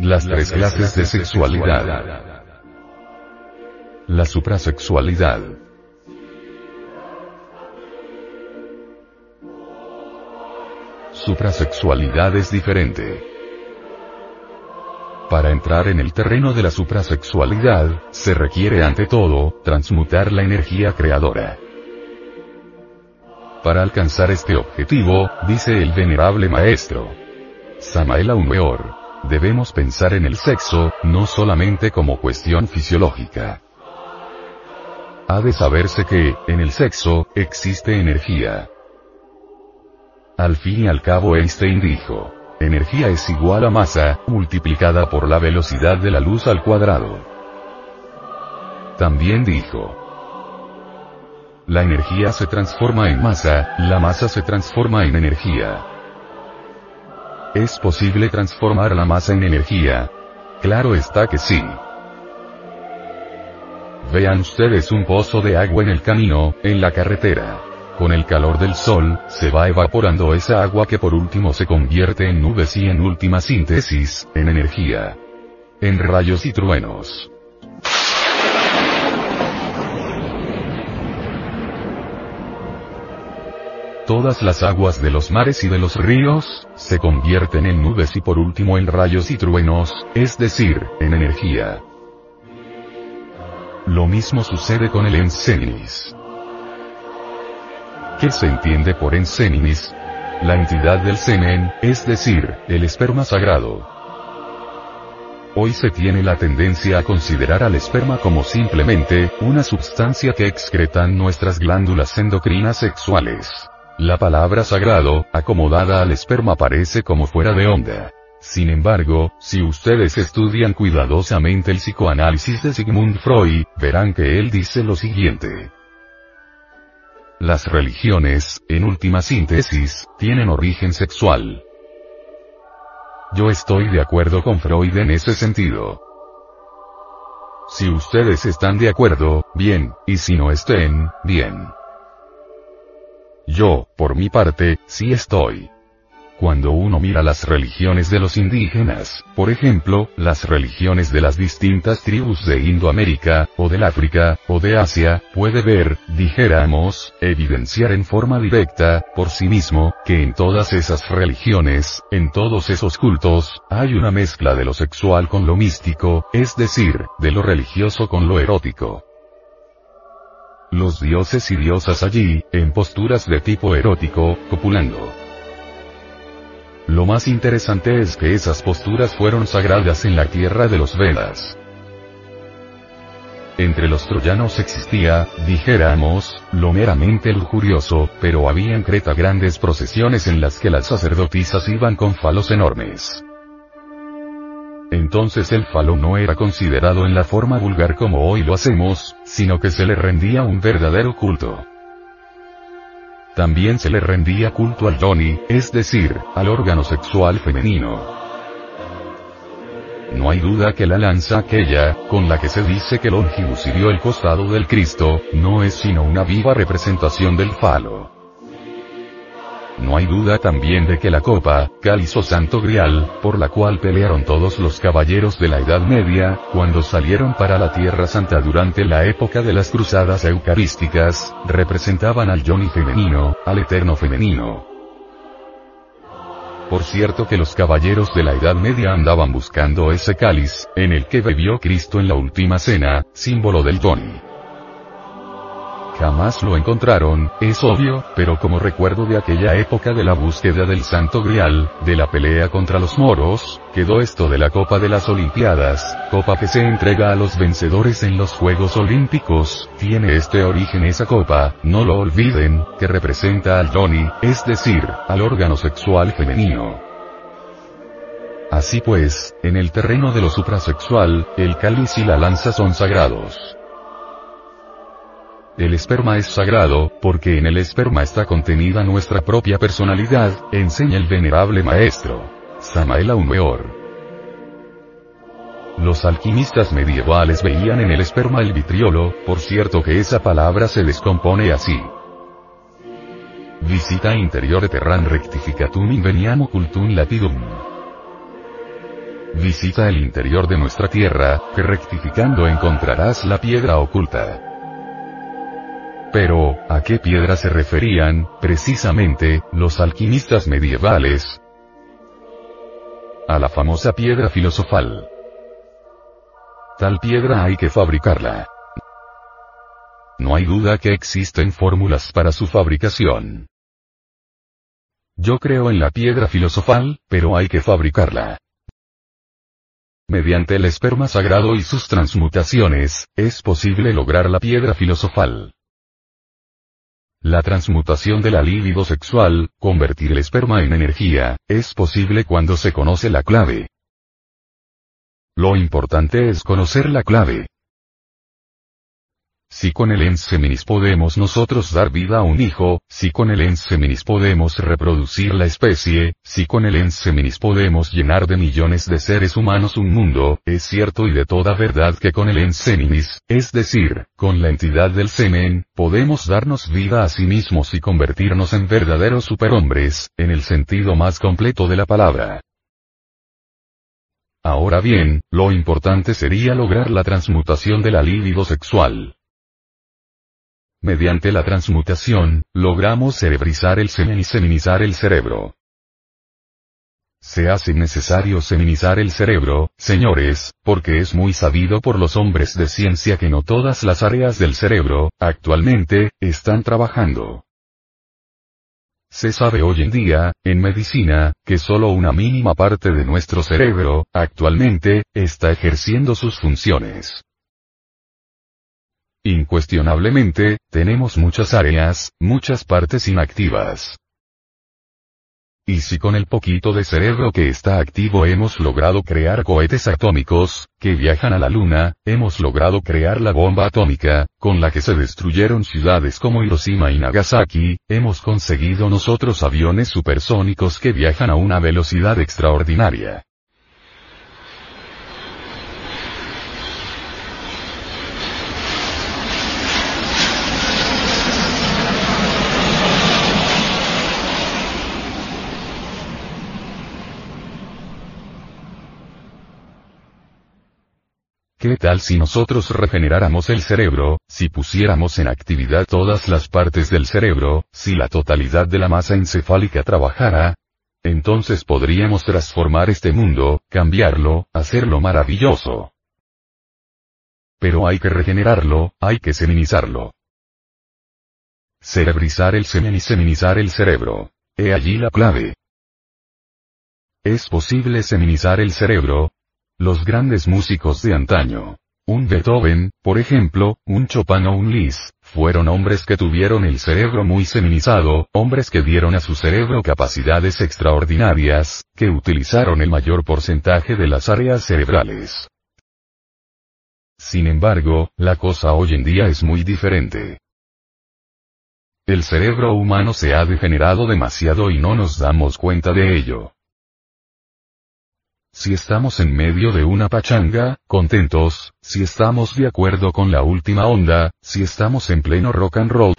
Las tres clases de sexualidad. La suprasexualidad. Suprasexualidad es diferente. Para entrar en el terreno de la suprasexualidad, se requiere ante todo, transmutar la energía creadora. Para alcanzar este objetivo, dice el venerable maestro Samael Aumeor, debemos pensar en el sexo, no solamente como cuestión fisiológica. Ha de saberse que, en el sexo, existe energía. Al fin y al cabo Einstein dijo, energía es igual a masa, multiplicada por la velocidad de la luz al cuadrado. También dijo, la energía se transforma en masa, la masa se transforma en energía. ¿Es posible transformar la masa en energía? Claro está que sí. Vean ustedes un pozo de agua en el camino, en la carretera. Con el calor del sol, se va evaporando esa agua que por último se convierte en nubes y en última síntesis, en energía. En rayos y truenos. Todas las aguas de los mares y de los ríos, se convierten en nubes y por último en rayos y truenos, es decir, en energía. Lo mismo sucede con el Enseninis. ¿Qué se entiende por Enseninis? La entidad del semen, es decir, el esperma sagrado. Hoy se tiene la tendencia a considerar al esperma como simplemente, una sustancia que excretan nuestras glándulas endocrinas sexuales. La palabra sagrado, acomodada al esperma parece como fuera de onda. Sin embargo, si ustedes estudian cuidadosamente el psicoanálisis de Sigmund Freud, verán que él dice lo siguiente. Las religiones, en última síntesis, tienen origen sexual. Yo estoy de acuerdo con Freud en ese sentido. Si ustedes están de acuerdo, bien, y si no estén, bien. Yo, por mi parte, sí estoy. Cuando uno mira las religiones de los indígenas, por ejemplo, las religiones de las distintas tribus de Indoamérica, o del África, o de Asia, puede ver, dijéramos, evidenciar en forma directa, por sí mismo, que en todas esas religiones, en todos esos cultos, hay una mezcla de lo sexual con lo místico, es decir, de lo religioso con lo erótico. Los dioses y diosas allí, en posturas de tipo erótico, copulando. Lo más interesante es que esas posturas fueron sagradas en la tierra de los Vedas. Entre los troyanos existía, dijéramos, lo meramente lujurioso, pero había en Creta grandes procesiones en las que las sacerdotisas iban con falos enormes. Entonces el falo no era considerado en la forma vulgar como hoy lo hacemos, sino que se le rendía un verdadero culto. También se le rendía culto al doni, es decir, al órgano sexual femenino. No hay duda que la lanza aquella, con la que se dice que Longibus hirió el costado del Cristo, no es sino una viva representación del falo. No hay duda también de que la copa, cáliz o santo grial, por la cual pelearon todos los caballeros de la Edad Media, cuando salieron para la Tierra Santa durante la época de las cruzadas eucarísticas, representaban al Johnny femenino, al eterno femenino. Por cierto que los caballeros de la Edad Media andaban buscando ese cáliz, en el que bebió Cristo en la última cena, símbolo del Johnny. Jamás lo encontraron, es obvio, pero como recuerdo de aquella época de la búsqueda del Santo Grial, de la pelea contra los moros, quedó esto de la Copa de las Olimpiadas, copa que se entrega a los vencedores en los Juegos Olímpicos, tiene este origen esa copa, no lo olviden, que representa al Doni, es decir, al órgano sexual femenino. Así pues, en el terreno de lo suprasexual, el cáliz y la lanza son sagrados. El esperma es sagrado, porque en el esperma está contenida nuestra propia personalidad, enseña el venerable maestro. Samael Aumeor. Los alquimistas medievales veían en el esperma el vitriolo, por cierto que esa palabra se descompone así. Visita interior terran rectificatum inveniam cultum latidum. visita el interior de nuestra tierra, que rectificando encontrarás la piedra oculta. Pero, ¿a qué piedra se referían, precisamente, los alquimistas medievales? A la famosa piedra filosofal. Tal piedra hay que fabricarla. No hay duda que existen fórmulas para su fabricación. Yo creo en la piedra filosofal, pero hay que fabricarla. Mediante el esperma sagrado y sus transmutaciones, es posible lograr la piedra filosofal. La transmutación de la libido sexual, convertir el esperma en energía, es posible cuando se conoce la clave. Lo importante es conocer la clave. Si con el enseminis podemos nosotros dar vida a un hijo, si con el enseminis podemos reproducir la especie, si con el enseminis podemos llenar de millones de seres humanos un mundo, es cierto y de toda verdad que con el enseminis, es decir, con la entidad del semen, podemos darnos vida a sí mismos y convertirnos en verdaderos superhombres, en el sentido más completo de la palabra. Ahora bien, lo importante sería lograr la transmutación de la libido sexual. Mediante la transmutación, logramos cerebrizar el semen y seminizar el cerebro. Se hace necesario seminizar el cerebro, señores, porque es muy sabido por los hombres de ciencia que no todas las áreas del cerebro, actualmente, están trabajando. Se sabe hoy en día, en medicina, que solo una mínima parte de nuestro cerebro, actualmente, está ejerciendo sus funciones. Incuestionablemente, tenemos muchas áreas, muchas partes inactivas. Y si con el poquito de cerebro que está activo hemos logrado crear cohetes atómicos, que viajan a la Luna, hemos logrado crear la bomba atómica, con la que se destruyeron ciudades como Hiroshima y Nagasaki, hemos conseguido nosotros aviones supersónicos que viajan a una velocidad extraordinaria. ¿Qué tal si nosotros regeneráramos el cerebro, si pusiéramos en actividad todas las partes del cerebro, si la totalidad de la masa encefálica trabajara? Entonces podríamos transformar este mundo, cambiarlo, hacerlo maravilloso. Pero hay que regenerarlo, hay que seminizarlo. Cerebrizar el semen y seminizar el cerebro. He allí la clave. ¿Es posible seminizar el cerebro? Los grandes músicos de antaño. Un Beethoven, por ejemplo, un Chopin o un Liszt, fueron hombres que tuvieron el cerebro muy seminizado, hombres que dieron a su cerebro capacidades extraordinarias, que utilizaron el mayor porcentaje de las áreas cerebrales. Sin embargo, la cosa hoy en día es muy diferente. El cerebro humano se ha degenerado demasiado y no nos damos cuenta de ello. Si estamos en medio de una pachanga, contentos, si estamos de acuerdo con la última onda, si estamos en pleno rock and roll.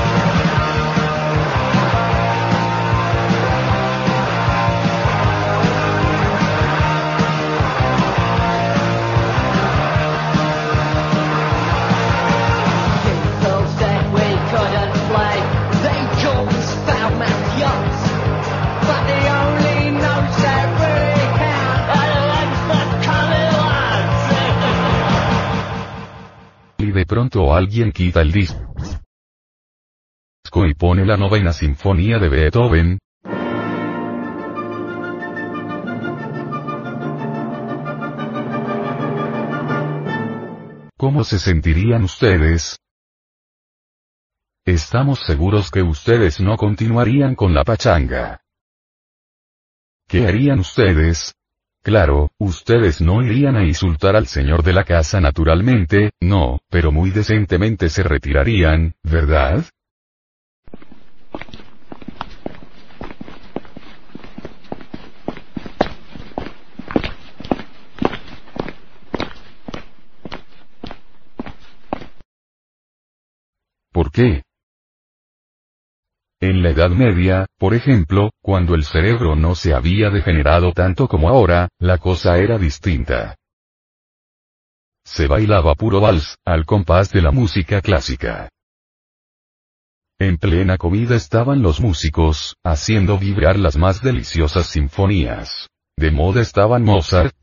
Alguien quita el disco y pone la novena sinfonía de Beethoven. ¿Cómo se sentirían ustedes? Estamos seguros que ustedes no continuarían con la pachanga. ¿Qué harían ustedes? Claro, ustedes no irían a insultar al señor de la casa naturalmente, no, pero muy decentemente se retirarían, ¿verdad? ¿Por qué? En la Edad Media, por ejemplo, cuando el cerebro no se había degenerado tanto como ahora, la cosa era distinta. Se bailaba puro vals, al compás de la música clásica. En plena comida estaban los músicos, haciendo vibrar las más deliciosas sinfonías. De moda estaban Mozart,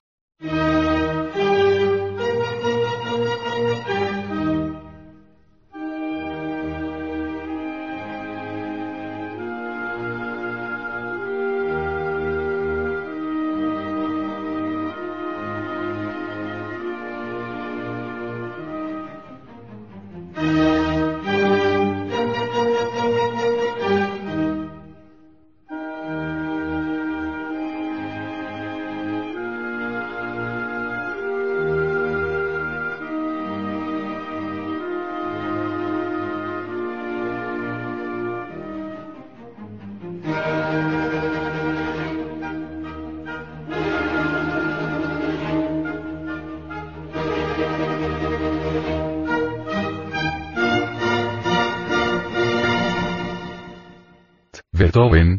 Beethoven,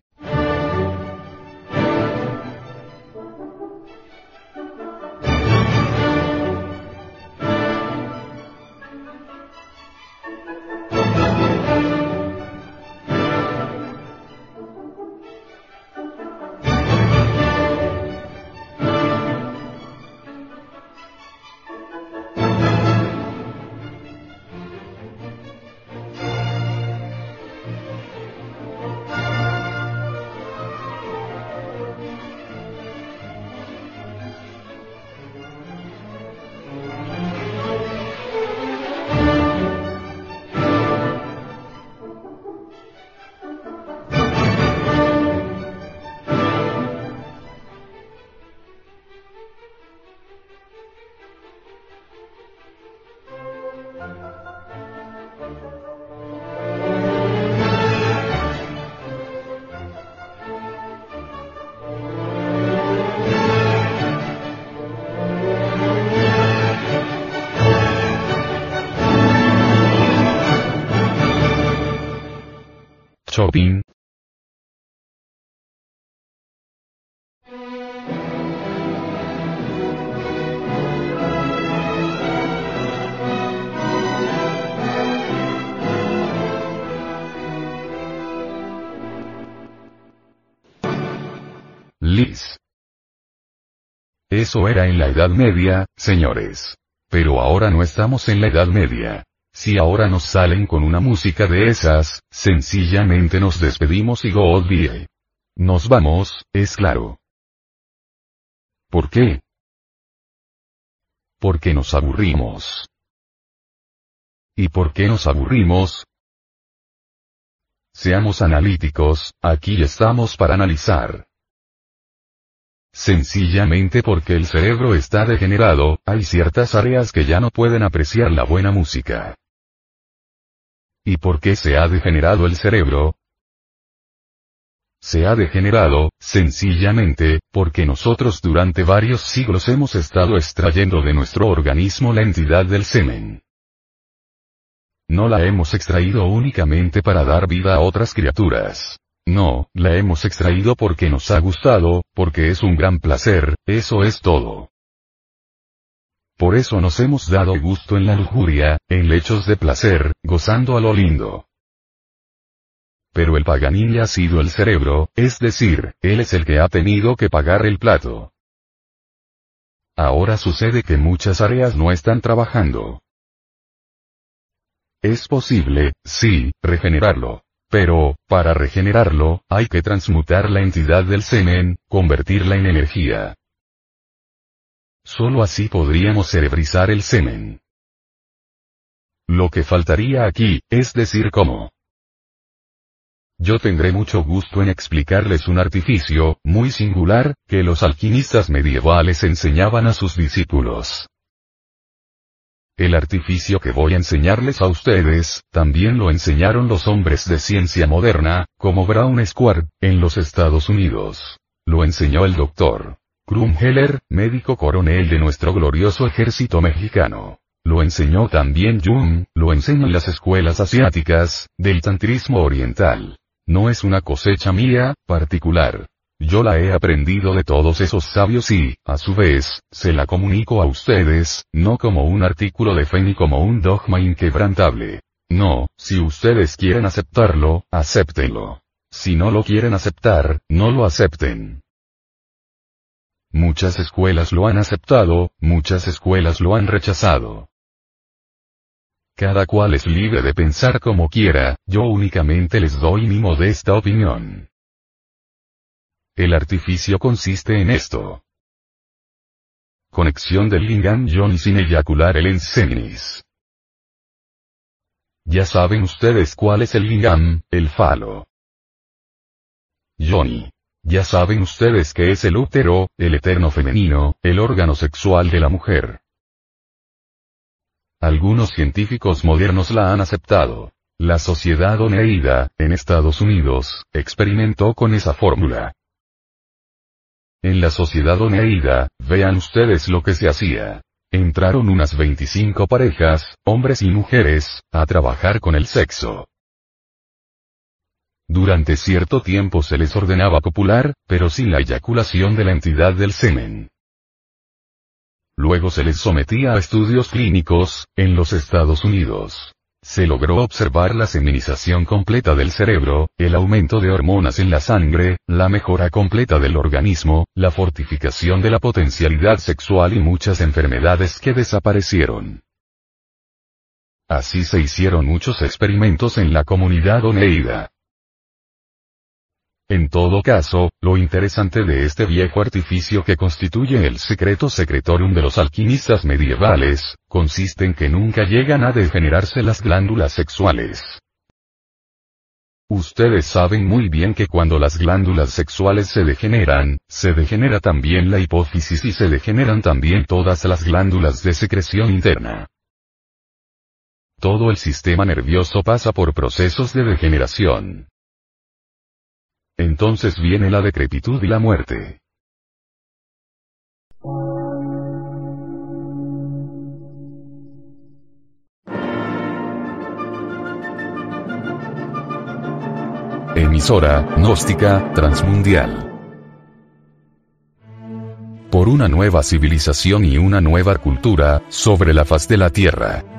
Eso era en la Edad Media, señores. Pero ahora no estamos en la Edad Media. Si ahora nos salen con una música de esas, sencillamente nos despedimos y goodbye. Nos vamos, es claro. ¿Por qué? Porque nos aburrimos. ¿Y por qué nos aburrimos? Seamos analíticos, aquí estamos para analizar. Sencillamente porque el cerebro está degenerado, hay ciertas áreas que ya no pueden apreciar la buena música. ¿Y por qué se ha degenerado el cerebro? Se ha degenerado, sencillamente, porque nosotros durante varios siglos hemos estado extrayendo de nuestro organismo la entidad del semen. No la hemos extraído únicamente para dar vida a otras criaturas. No, la hemos extraído porque nos ha gustado, porque es un gran placer, eso es todo. Por eso nos hemos dado gusto en la lujuria, en lechos de placer, gozando a lo lindo. Pero el Paganini ha sido el cerebro, es decir, él es el que ha tenido que pagar el plato. Ahora sucede que muchas áreas no están trabajando. Es posible, sí, regenerarlo. Pero, para regenerarlo, hay que transmutar la entidad del semen, convertirla en energía. Solo así podríamos cerebrizar el semen. Lo que faltaría aquí, es decir cómo. Yo tendré mucho gusto en explicarles un artificio, muy singular, que los alquimistas medievales enseñaban a sus discípulos. El artificio que voy a enseñarles a ustedes, también lo enseñaron los hombres de ciencia moderna, como Brown Square, en los Estados Unidos. Lo enseñó el doctor Krumheller, médico coronel de nuestro glorioso ejército mexicano. Lo enseñó también Jung, lo enseñan las escuelas asiáticas, del tantrismo oriental. no es una cosecha mía, particular. Yo la he aprendido de todos esos sabios y, a su vez, se la comunico a ustedes, no como un artículo de fe ni como un dogma inquebrantable. No, si ustedes quieren aceptarlo, acéptenlo. Si no lo quieren aceptar, no lo acepten. Muchas escuelas lo han aceptado, muchas escuelas lo han rechazado. Cada cual es libre de pensar como quiera, yo únicamente les doy mi modesta opinión. El artificio consiste en esto. Conexión del lingam Johnny sin eyacular el enseminis. Ya saben ustedes cuál es el lingam, el falo. Johnny. Ya saben ustedes que es el útero, el eterno femenino, el órgano sexual de la mujer. Algunos científicos modernos la han aceptado. La sociedad Oneida, en Estados Unidos, experimentó con esa fórmula. En la sociedad Oneida, vean ustedes lo que se hacía. Entraron unas 25 parejas, hombres y mujeres, a trabajar con el sexo. Durante cierto tiempo se les ordenaba copular, pero sin la eyaculación de la entidad del semen. Luego se les sometía a estudios clínicos, en los Estados Unidos. Se logró observar la seminización completa del cerebro, el aumento de hormonas en la sangre, la mejora completa del organismo, la fortificación de la potencialidad sexual y muchas enfermedades que desaparecieron. Así se hicieron muchos experimentos en la comunidad oneida. En todo caso, lo interesante de este viejo artificio que constituye el secreto secretorum de los alquimistas medievales, consiste en que nunca llegan a degenerarse las glándulas sexuales. Ustedes saben muy bien que cuando las glándulas sexuales se degeneran, se degenera también la hipófisis y se degeneran también todas las glándulas de secreción interna. Todo el sistema nervioso pasa por procesos de degeneración. Entonces viene la decrepitud y la muerte. Emisora, gnóstica, transmundial. Por una nueva civilización y una nueva cultura, sobre la faz de la Tierra.